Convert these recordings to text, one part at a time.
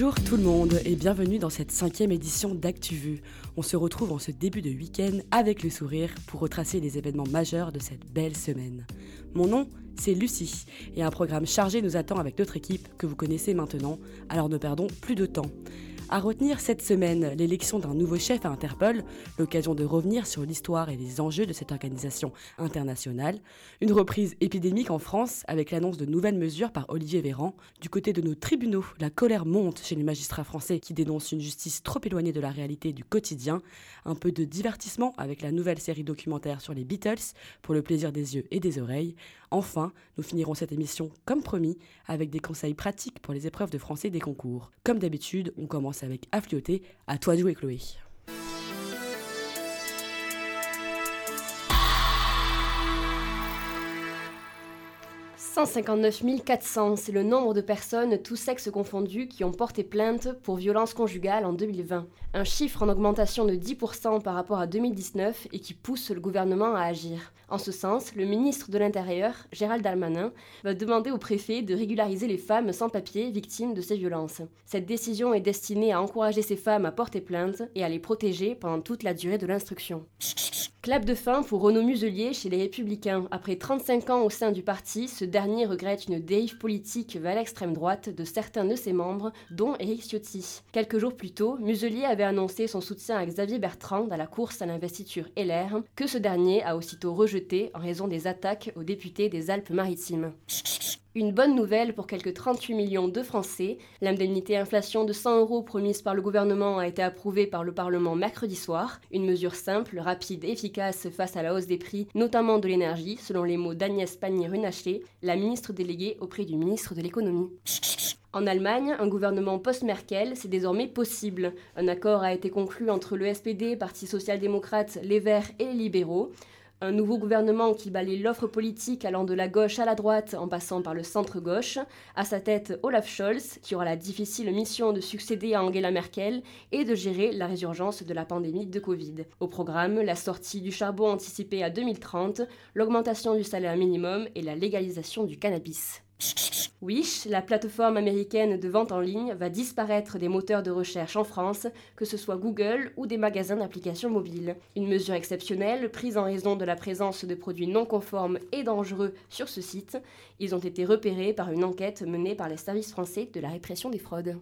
Bonjour tout le monde et bienvenue dans cette cinquième édition d'ActuVu. On se retrouve en ce début de week-end avec le sourire pour retracer les événements majeurs de cette belle semaine. Mon nom, c'est Lucie et un programme chargé nous attend avec notre équipe que vous connaissez maintenant, alors ne perdons plus de temps. À retenir cette semaine, l'élection d'un nouveau chef à Interpol, l'occasion de revenir sur l'histoire et les enjeux de cette organisation internationale, une reprise épidémique en France avec l'annonce de nouvelles mesures par Olivier Véran. Du côté de nos tribunaux, la colère monte chez les magistrats français qui dénoncent une justice trop éloignée de la réalité du quotidien. Un peu de divertissement avec la nouvelle série documentaire sur les Beatles pour le plaisir des yeux et des oreilles. Enfin, nous finirons cette émission comme promis avec des conseils pratiques pour les épreuves de français des concours. Comme d'habitude, on commence avec Afflioté. À toi de jouer, Chloé. 159 400, c'est le nombre de personnes, tous sexes confondus, qui ont porté plainte pour violence conjugale en 2020. Un chiffre en augmentation de 10% par rapport à 2019 et qui pousse le gouvernement à agir. En ce sens, le ministre de l'Intérieur, Gérald Darmanin, va demander au préfet de régulariser les femmes sans papier victimes de ces violences. Cette décision est destinée à encourager ces femmes à porter plainte et à les protéger pendant toute la durée de l'instruction. Clap de fin pour Renaud Muselier chez les Républicains. Après 35 ans au sein du parti, ce dernier regrette une dérive politique vers l'extrême droite de certains de ses membres, dont Éric Ciotti. Quelques jours plus tôt, Muselier avait annoncé son soutien à Xavier Bertrand dans la course à l'investiture LR, que ce dernier a aussitôt rejeté en raison des attaques aux députés des Alpes-Maritimes. Une bonne nouvelle pour quelques 38 millions de Français. L'indemnité inflation de 100 euros promise par le gouvernement a été approuvée par le Parlement mercredi soir. Une mesure simple, rapide efficace face à la hausse des prix, notamment de l'énergie, selon les mots d'Agnès Pannier-Runacher, la ministre déléguée auprès du ministre de l'économie. En Allemagne, un gouvernement post-Merkel, c'est désormais possible. Un accord a été conclu entre le SPD, Parti social-démocrate, les Verts et les libéraux. Un nouveau gouvernement qui balaye l'offre politique allant de la gauche à la droite en passant par le centre-gauche. À sa tête, Olaf Scholz, qui aura la difficile mission de succéder à Angela Merkel et de gérer la résurgence de la pandémie de Covid. Au programme, la sortie du charbon anticipée à 2030, l'augmentation du salaire minimum et la légalisation du cannabis. Wish, la plateforme américaine de vente en ligne, va disparaître des moteurs de recherche en France, que ce soit Google ou des magasins d'applications mobiles. Une mesure exceptionnelle prise en raison de la présence de produits non conformes et dangereux sur ce site. Ils ont été repérés par une enquête menée par les services français de la répression des fraudes.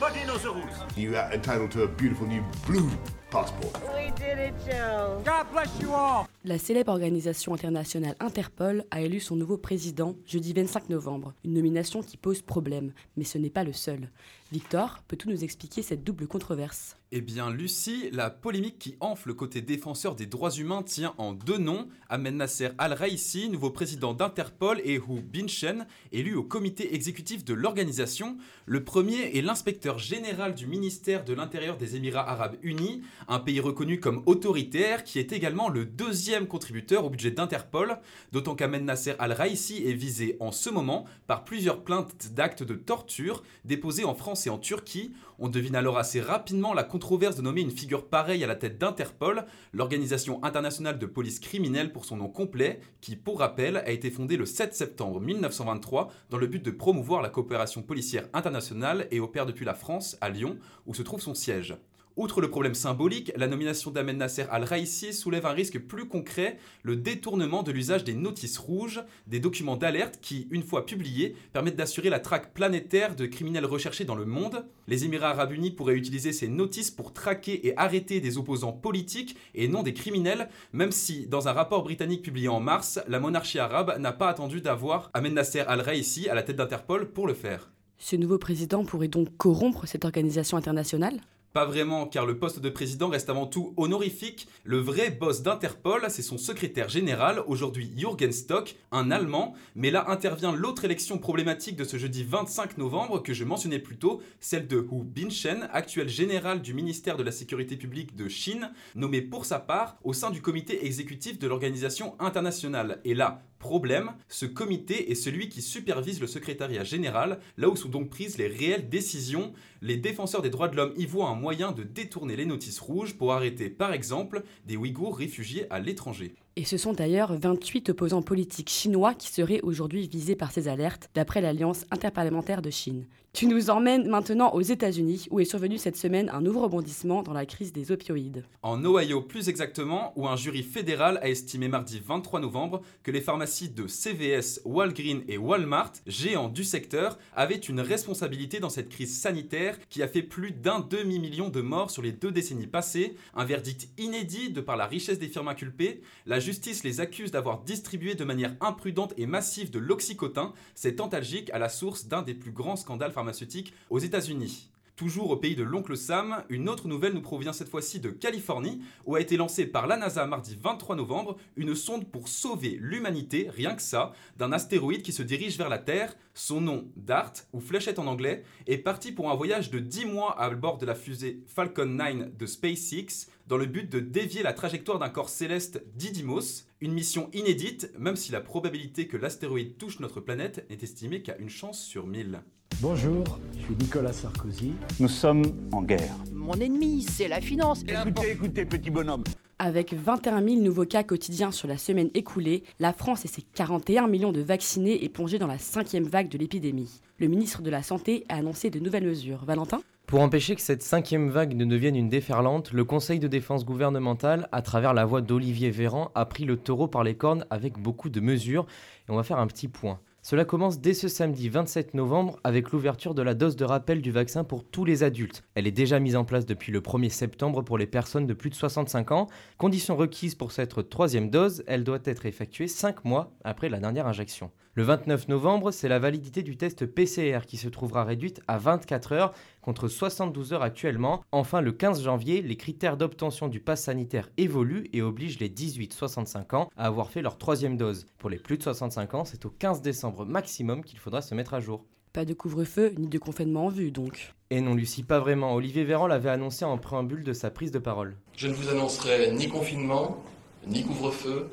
Everybody knows the rules. You are entitled to a beautiful new blue passport. We did it, Joe. God bless you all. La célèbre organisation internationale Interpol a élu son nouveau président jeudi 25 novembre, une nomination qui pose problème, mais ce n'est pas le seul. Victor, peux-tu nous expliquer cette double controverse? Eh bien, Lucie, la polémique qui enfle le côté défenseur des droits humains tient en deux noms. Ahmed Nasser Al-Raisi, nouveau président d'Interpol, et Hu Binchen, élu au comité exécutif de l'organisation. Le premier est l'inspecteur général du ministère de l'Intérieur des Émirats Arabes Unis, un pays reconnu comme autoritaire qui est également le deuxième contributeur au budget d'Interpol, d'autant qu'Ahmed Nasser Al-Raisi est visé en ce moment par plusieurs plaintes d'actes de torture déposées en France et en Turquie. On devine alors assez rapidement la controverse de nommer une figure pareille à la tête d'Interpol, l'organisation internationale de police criminelle pour son nom complet, qui, pour rappel, a été fondée le 7 septembre 1923 dans le but de promouvoir la coopération policière internationale et opère depuis la France, à Lyon, où se trouve son siège. Outre le problème symbolique, la nomination d'Ahmed Nasser al-Raisi soulève un risque plus concret, le détournement de l'usage des notices rouges, des documents d'alerte qui, une fois publiés, permettent d'assurer la traque planétaire de criminels recherchés dans le monde. Les Émirats arabes unis pourraient utiliser ces notices pour traquer et arrêter des opposants politiques et non des criminels, même si, dans un rapport britannique publié en mars, la monarchie arabe n'a pas attendu d'avoir Ahmed Nasser al-Raisi à la tête d'Interpol pour le faire. Ce nouveau président pourrait donc corrompre cette organisation internationale? Pas vraiment, car le poste de président reste avant tout honorifique. Le vrai boss d'Interpol, c'est son secrétaire général, aujourd'hui Jürgen Stock, un Allemand. Mais là intervient l'autre élection problématique de ce jeudi 25 novembre que je mentionnais plus tôt, celle de Hu Binchen, actuel général du ministère de la Sécurité publique de Chine, nommé pour sa part au sein du comité exécutif de l'organisation internationale. Et là, Problème, ce comité est celui qui supervise le secrétariat général, là où sont donc prises les réelles décisions. Les défenseurs des droits de l'homme y voient un moyen de détourner les notices rouges pour arrêter par exemple des Ouïghours réfugiés à l'étranger. Et ce sont d'ailleurs 28 opposants politiques chinois qui seraient aujourd'hui visés par ces alertes, d'après l'Alliance interparlementaire de Chine. Tu nous emmènes maintenant aux États-Unis, où est survenu cette semaine un nouveau rebondissement dans la crise des opioïdes. En Ohio plus exactement, où un jury fédéral a estimé mardi 23 novembre que les pharmacies de CVS, Walgreens et Walmart, géants du secteur, avaient une responsabilité dans cette crise sanitaire qui a fait plus d'un demi-million de morts sur les deux décennies passées, un verdict inédit de par la richesse des firmes inculpées. La justice les accuse d'avoir distribué de manière imprudente et massive de l'oxycotin, cet antalgique à la source d'un des plus grands scandales pharmaceutiques aux États-Unis. Toujours au pays de l'oncle Sam, une autre nouvelle nous provient cette fois-ci de Californie, où a été lancée par la NASA mardi 23 novembre une sonde pour sauver l'humanité, rien que ça, d'un astéroïde qui se dirige vers la Terre. Son nom, DART, ou fléchette en anglais, est parti pour un voyage de 10 mois à bord de la fusée Falcon 9 de SpaceX, dans le but de dévier la trajectoire d'un corps céleste Didymos, une mission inédite, même si la probabilité que l'astéroïde touche notre planète n'est estimée qu'à une chance sur 1000. Bonjour, je suis Nicolas Sarkozy. Nous sommes en guerre. Mon ennemi, c'est la finance. Écoutez, écoutez, petit bonhomme. Avec 21 000 nouveaux cas quotidiens sur la semaine écoulée, la France et ses 41 millions de vaccinés est plongée dans la cinquième vague de l'épidémie. Le ministre de la Santé a annoncé de nouvelles mesures. Valentin? Pour empêcher que cette cinquième vague ne devienne une déferlante, le Conseil de défense gouvernementale, à travers la voix d'Olivier Véran, a pris le taureau par les cornes avec beaucoup de mesures. Et on va faire un petit point. Cela commence dès ce samedi 27 novembre avec l'ouverture de la dose de rappel du vaccin pour tous les adultes. Elle est déjà mise en place depuis le 1er septembre pour les personnes de plus de 65 ans. Condition requise pour cette troisième dose, elle doit être effectuée 5 mois après la dernière injection. Le 29 novembre, c'est la validité du test PCR qui se trouvera réduite à 24 heures contre 72 heures actuellement. Enfin, le 15 janvier, les critères d'obtention du pass sanitaire évoluent et obligent les 18-65 ans à avoir fait leur troisième dose. Pour les plus de 65 ans, c'est au 15 décembre maximum qu'il faudra se mettre à jour. Pas de couvre-feu ni de confinement en vue donc. Et non, Lucie, pas vraiment. Olivier Véran l'avait annoncé en préambule de sa prise de parole. Je ne vous annoncerai ni confinement, ni couvre-feu,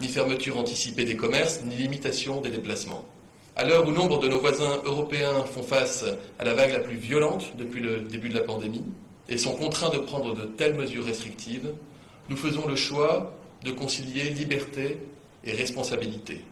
ni fermeture anticipée des commerces, ni limitation des déplacements. À l'heure où nombre de nos voisins européens font face à la vague la plus violente depuis le début de la pandémie et sont contraints de prendre de telles mesures restrictives, nous faisons le choix de concilier liberté et responsabilité.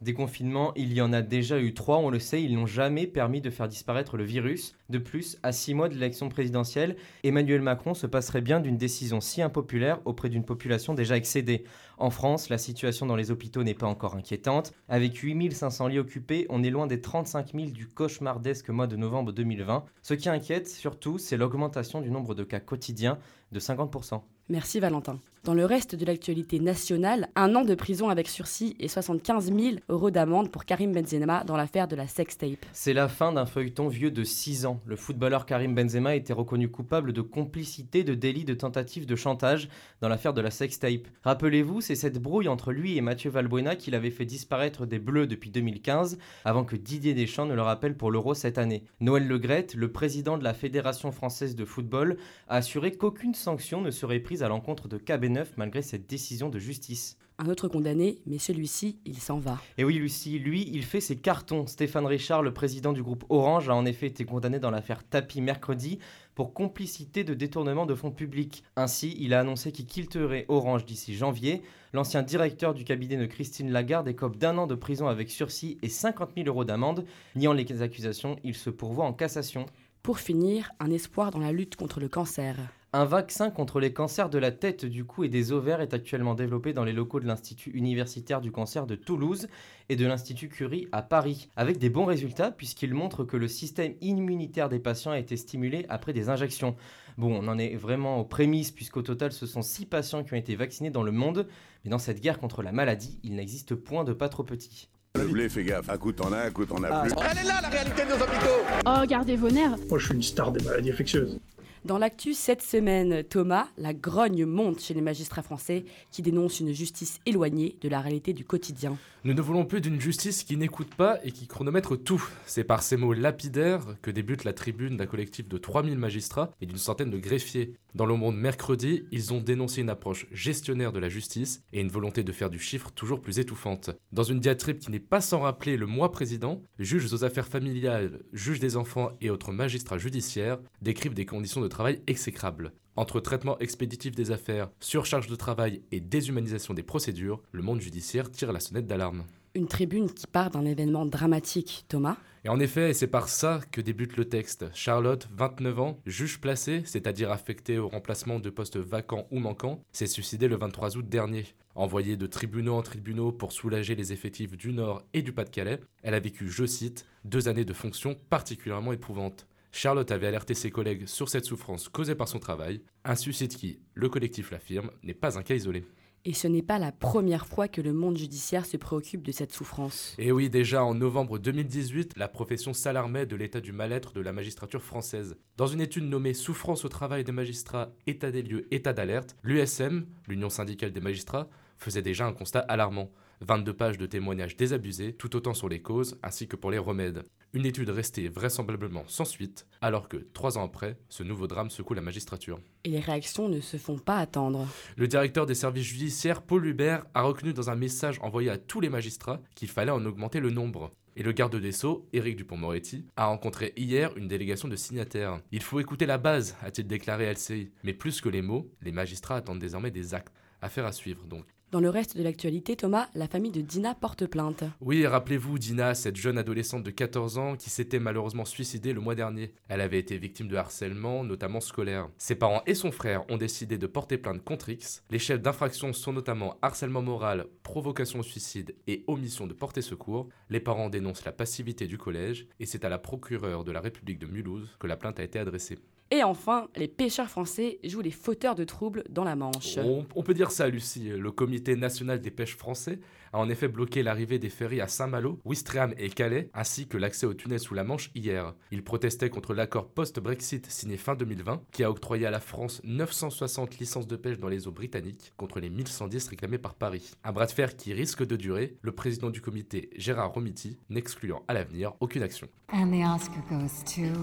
Des confinements, il y en a déjà eu trois, on le sait, ils n'ont jamais permis de faire disparaître le virus. De plus, à six mois de l'élection présidentielle, Emmanuel Macron se passerait bien d'une décision si impopulaire auprès d'une population déjà excédée. En France, la situation dans les hôpitaux n'est pas encore inquiétante. Avec 8500 lits occupés, on est loin des 35 000 du cauchemardesque mois de novembre 2020. Ce qui inquiète surtout, c'est l'augmentation du nombre de cas quotidiens de 50%. Merci Valentin. Dans le reste de l'actualité nationale, un an de prison avec sursis et 75 000 euros d'amende pour Karim Benzema dans l'affaire de la sextape. C'est la fin d'un feuilleton vieux de 6 ans. Le footballeur Karim Benzema été reconnu coupable de complicité de délit de tentative de chantage dans l'affaire de la sextape. Rappelez-vous, c'est cette brouille entre lui et Mathieu Valbuena qui l'avait fait disparaître des Bleus depuis 2015, avant que Didier Deschamps ne le rappelle pour l'Euro cette année. Noël Legrette, le président de la Fédération française de football, a assuré qu'aucune sanction ne serait prise à l'encontre de KB9 malgré cette décision de justice. Un autre condamné, mais celui-ci, il s'en va. Et oui, Lucie, lui, il fait ses cartons. Stéphane Richard, le président du groupe Orange, a en effet été condamné dans l'affaire Tapi mercredi pour complicité de détournement de fonds publics. Ainsi, il a annoncé qu'il quitterait Orange d'ici janvier. L'ancien directeur du cabinet de Christine Lagarde écope d'un an de prison avec sursis et 50 000 euros d'amende. Niant les accusations, il se pourvoit en cassation. Pour finir, un espoir dans la lutte contre le cancer. Un vaccin contre les cancers de la tête, du cou et des ovaires est actuellement développé dans les locaux de l'Institut universitaire du cancer de Toulouse et de l'Institut Curie à Paris, avec des bons résultats puisqu'il montre que le système immunitaire des patients a été stimulé après des injections. Bon, on en est vraiment aux prémices puisqu'au total ce sont 6 patients qui ont été vaccinés dans le monde, mais dans cette guerre contre la maladie, il n'existe point de pas trop petit. Le blé, fais gaffe, un coup t'en as, un coup t'en as plus. Elle est là la réalité de nos hôpitaux Oh, gardez vos nerfs Moi je suis une star des maladies infectieuses. Dans l'actu cette semaine, Thomas, la grogne monte chez les magistrats français qui dénoncent une justice éloignée de la réalité du quotidien. Nous ne voulons plus d'une justice qui n'écoute pas et qui chronomètre tout. C'est par ces mots lapidaires que débute la tribune d'un collectif de 3000 magistrats et d'une centaine de greffiers. Dans le monde mercredi, ils ont dénoncé une approche gestionnaire de la justice et une volonté de faire du chiffre toujours plus étouffante. Dans une diatribe qui n'est pas sans rappeler le mois président, juges aux affaires familiales, juges des enfants et autres magistrats judiciaires décrivent des conditions de travail exécrables. Entre traitement expéditif des affaires, surcharge de travail et déshumanisation des procédures, le monde judiciaire tire la sonnette d'alarme. Une tribune qui part d'un événement dramatique, Thomas. Et en effet, c'est par ça que débute le texte. Charlotte, 29 ans, juge placée, c'est-à-dire affectée au remplacement de postes vacants ou manquants, s'est suicidée le 23 août dernier. Envoyée de tribunaux en tribunaux pour soulager les effectifs du Nord et du Pas-de-Calais, elle a vécu, je cite, deux années de fonctions particulièrement éprouvantes. Charlotte avait alerté ses collègues sur cette souffrance causée par son travail, un suicide qui, le collectif l'affirme, n'est pas un cas isolé. Et ce n'est pas la première fois que le monde judiciaire se préoccupe de cette souffrance. Et oui, déjà en novembre 2018, la profession s'alarmait de l'état du mal-être de la magistrature française. Dans une étude nommée Souffrance au travail des magistrats, état des lieux, état d'alerte, l'USM, l'Union syndicale des magistrats, faisait déjà un constat alarmant. 22 pages de témoignages désabusés, tout autant sur les causes ainsi que pour les remèdes. Une étude restée vraisemblablement sans suite, alors que, trois ans après, ce nouveau drame secoue la magistrature. Et les réactions ne se font pas attendre. Le directeur des services judiciaires, Paul Hubert, a reconnu dans un message envoyé à tous les magistrats qu'il fallait en augmenter le nombre. Et le garde des Sceaux, Éric Dupont-Moretti, a rencontré hier une délégation de signataires. Il faut écouter la base, a-t-il déclaré à LCI. Mais plus que les mots, les magistrats attendent désormais des actes. Affaire à suivre donc. Dans le reste de l'actualité, Thomas, la famille de Dina porte plainte. Oui, rappelez-vous Dina, cette jeune adolescente de 14 ans qui s'était malheureusement suicidée le mois dernier. Elle avait été victime de harcèlement, notamment scolaire. Ses parents et son frère ont décidé de porter plainte contre X. Les chefs d'infraction sont notamment harcèlement moral, provocation au suicide et omission de porter secours. Les parents dénoncent la passivité du collège et c'est à la procureure de la République de Mulhouse que la plainte a été adressée. Et enfin, les pêcheurs français jouent les fauteurs de troubles dans la Manche. On, peut dire ça, Lucie. Le Comité national des pêches français a en effet bloqué l'arrivée des ferries à Saint-Malo, Ouistreham et Calais, ainsi que l'accès au tunnel sous la Manche hier. Ils protestaient contre l'accord post-Brexit signé fin 2020, qui a octroyé à la France 960 licences de pêche dans les eaux britanniques, contre les 1110 réclamées par Paris. Un bras de fer qui risque de durer, le président du comité, Gérard Romiti, n'excluant à l'avenir aucune action.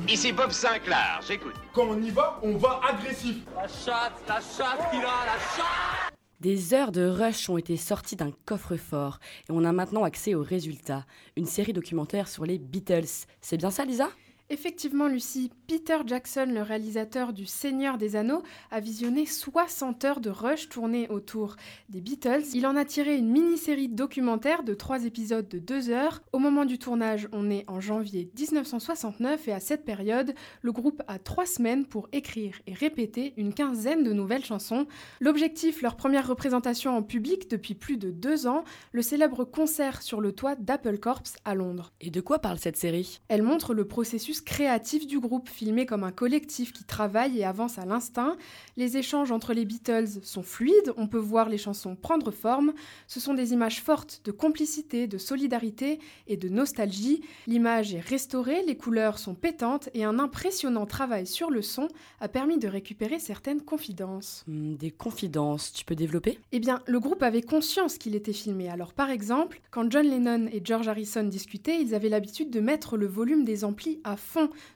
Ici Bob Sinclair, j'écoute. Quand on y va, on va agressif. La chatte, la chatte qu'il a, la chatte des heures de rush ont été sorties d'un coffre-fort et on a maintenant accès aux résultats. Une série documentaire sur les Beatles. C'est bien ça, Lisa? Effectivement, Lucie, Peter Jackson, le réalisateur du Seigneur des Anneaux, a visionné 60 heures de rush tournées autour des Beatles. Il en a tiré une mini-série documentaire de 3 épisodes de 2 heures. Au moment du tournage, on est en janvier 1969 et à cette période, le groupe a 3 semaines pour écrire et répéter une quinzaine de nouvelles chansons. L'objectif, leur première représentation en public depuis plus de 2 ans, le célèbre concert sur le toit d'Apple Corps à Londres. Et de quoi parle cette série? Elle montre le processus créatif du groupe, filmé comme un collectif qui travaille et avance à l'instinct. Les échanges entre les Beatles sont fluides, on peut voir les chansons prendre forme. Ce sont des images fortes de complicité, de solidarité et de nostalgie. L'image est restaurée, les couleurs sont pétantes et un impressionnant travail sur le son a permis de récupérer certaines confidences. Hmm, des confidences, tu peux développer? Eh bien, le groupe avait conscience qu'il était filmé. Alors par exemple, quand John Lennon et George Harrison discutaient, ils avaient l'habitude de mettre le volume des amplis à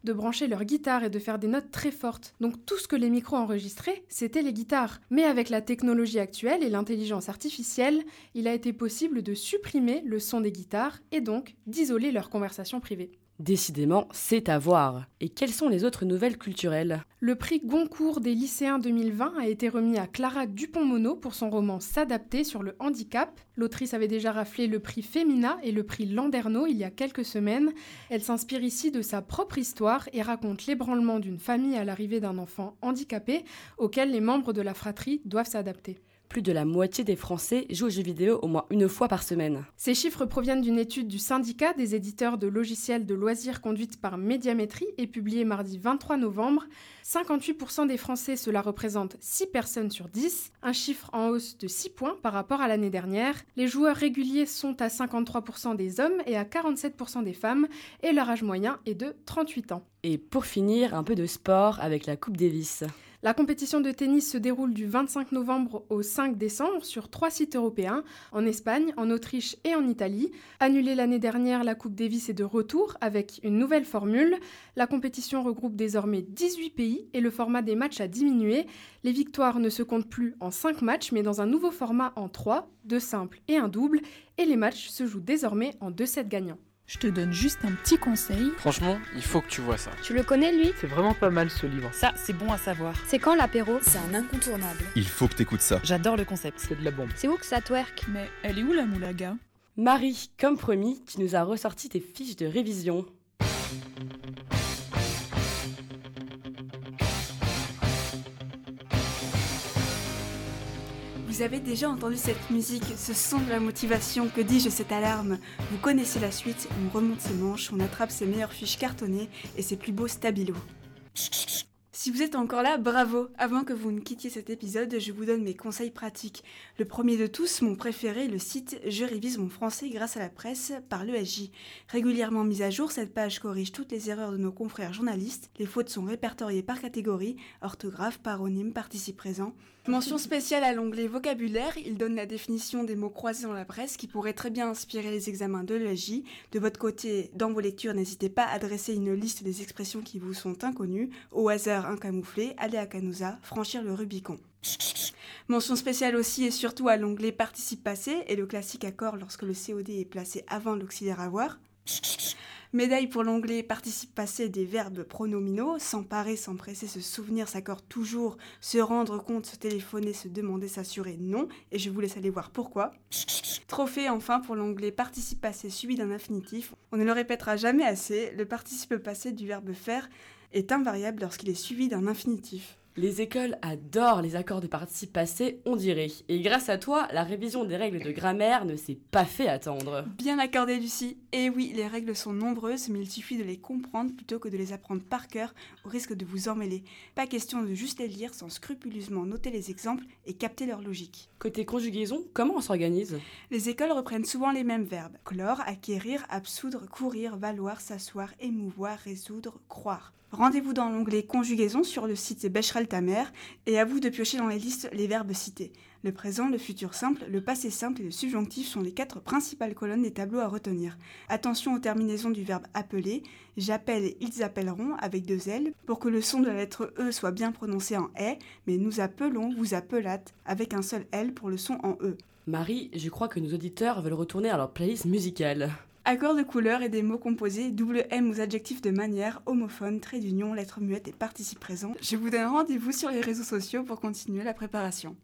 de brancher leur guitare et de faire des notes très fortes. Donc tout ce que les micros enregistraient, c'était les guitares. Mais avec la technologie actuelle et l'intelligence artificielle, il a été possible de supprimer le son des guitares et donc d'isoler leurs conversations privées. Décidément, c'est à voir. Et quelles sont les autres nouvelles culturelles? Le prix Goncourt des lycéens 2020 a été remis à Clara Dupont-Mono pour son roman S'adapter sur le handicap. L'autrice avait déjà raflé le prix Femina et le prix Landerneau il y a quelques semaines. Elle s'inspire ici de sa propre histoire et raconte l'ébranlement d'une famille à l'arrivée d'un enfant handicapé auquel les membres de la fratrie doivent s'adapter. Plus de la moitié des Français jouent aux jeux vidéo au moins une fois par semaine. Ces chiffres proviennent d'une étude du syndicat des éditeurs de logiciels de loisirs conduite par Médiamétrie et publiée mardi 23 novembre. 58% des Français, cela représente 6 personnes sur 10, un chiffre en hausse de 6 points par rapport à l'année dernière. Les joueurs réguliers sont à 53% des hommes et à 47% des femmes, et leur âge moyen est de 38 ans. Et pour finir, un peu de sport avec la Coupe Davis. La compétition de tennis se déroule du 25 novembre au 5 décembre sur trois sites européens, en Espagne, en Autriche et en Italie. Annulée l'année dernière, la Coupe Davis est de retour avec une nouvelle formule. La compétition regroupe désormais 18 pays et le format des matchs a diminué. Les victoires ne se comptent plus en 5 matchs mais dans un nouveau format en 3, 2 simples et un double, et les matchs se jouent désormais en 2 sets gagnants. Je te donne juste un petit conseil. Franchement, il faut que tu vois ça. Tu le connais lui? C'est vraiment pas mal ce livre. Ça, c'est bon à savoir. C'est quand l'apéro? C'est un incontournable. Il faut que t'écoutes ça. J'adore le concept. C'est de la bombe. C'est où que ça twerk? Mais elle est où la moulaga? Marie, comme promis, tu nous as ressorti tes fiches de révision. Vous avez déjà entendu cette musique, ce son de la motivation, que dis-je cette alarme Vous connaissez la suite, on remonte ses manches, on attrape ses meilleures fiches cartonnées et ses plus beaux stabilos. Si vous êtes encore là, bravo Avant que vous ne quittiez cet épisode, je vous donne mes conseils pratiques. Le premier de tous, mon préféré, le site Je révise mon français grâce à la presse par l'ESJ. Régulièrement mise à jour, cette page corrige toutes les erreurs de nos confrères journalistes. Les fautes sont répertoriées par catégorie, orthographe, paronyme, participe présent. Mention spéciale à l'onglet vocabulaire, il donne la définition des mots croisés dans la presse qui pourraient très bien inspirer les examens de l'ESJ. De votre côté, dans vos lectures, n'hésitez pas à dresser une liste des expressions qui vous sont inconnues, au hasard incamouflé, aller à Canusa, franchir le Rubicon. Mention spéciale aussi et surtout à l'onglet participe passé et le classique accord lorsque le COD est placé avant l'auxiliaire avoir. Médaille pour l'onglet participe passé des verbes pronominaux, s'emparer, s'empresser, se souvenir, s'accorde toujours, se rendre compte, se téléphoner, se demander, s'assurer, non, et je vous laisse aller voir pourquoi. Trophée enfin pour l'onglet participe passé suivi d'un infinitif. On ne le répétera jamais assez, le participe passé du verbe faire est invariable lorsqu'il est suivi d'un infinitif. Les écoles adorent les accords de participe passé, on dirait. Et grâce à toi, la révision des règles de grammaire ne s'est pas fait attendre. Bien accordé, Lucie. Et oui, les règles sont nombreuses, mais il suffit de les comprendre plutôt que de les apprendre par cœur, au risque de vous emmêler. Pas question de juste les lire sans scrupuleusement noter les exemples et capter leur logique. Côté conjugaison, comment on s'organise? Les écoles reprennent souvent les mêmes verbes clore, acquérir, absoudre, courir, valoir, s'asseoir, émouvoir, résoudre, croire. Rendez-vous dans l'onglet Conjugaison sur le site Becherel Tamer et à vous de piocher dans les listes les verbes cités. Le présent, le futur simple, le passé simple et le subjonctif sont les quatre principales colonnes des tableaux à retenir. Attention aux terminaisons du verbe appeler. J'appelle, ils appelleront avec deux L pour que le son de la lettre E soit bien prononcé en E, mais nous appelons, vous appelâtes avec un seul L pour le son en E. Marie, je crois que nos auditeurs veulent retourner à leur playlist musicale. Accords de couleur et des mots composés, double M aux adjectifs de manière, homophone, trait d'union, lettre muette et participe présent. Je vous donne rendez-vous sur les réseaux sociaux pour continuer la préparation.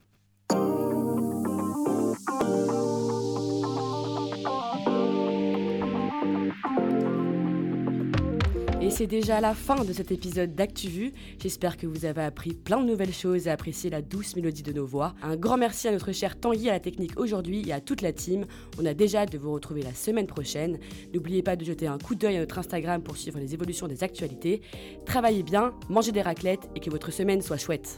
Et c'est déjà la fin de cet épisode d'ActuVu. J'espère que vous avez appris plein de nouvelles choses et apprécié la douce mélodie de nos voix. Un grand merci à notre cher Tanguy à la technique aujourd'hui et à toute la team. On a déjà hâte de vous retrouver la semaine prochaine. N'oubliez pas de jeter un coup d'œil à notre Instagram pour suivre les évolutions des actualités. Travaillez bien, mangez des raclettes et que votre semaine soit chouette.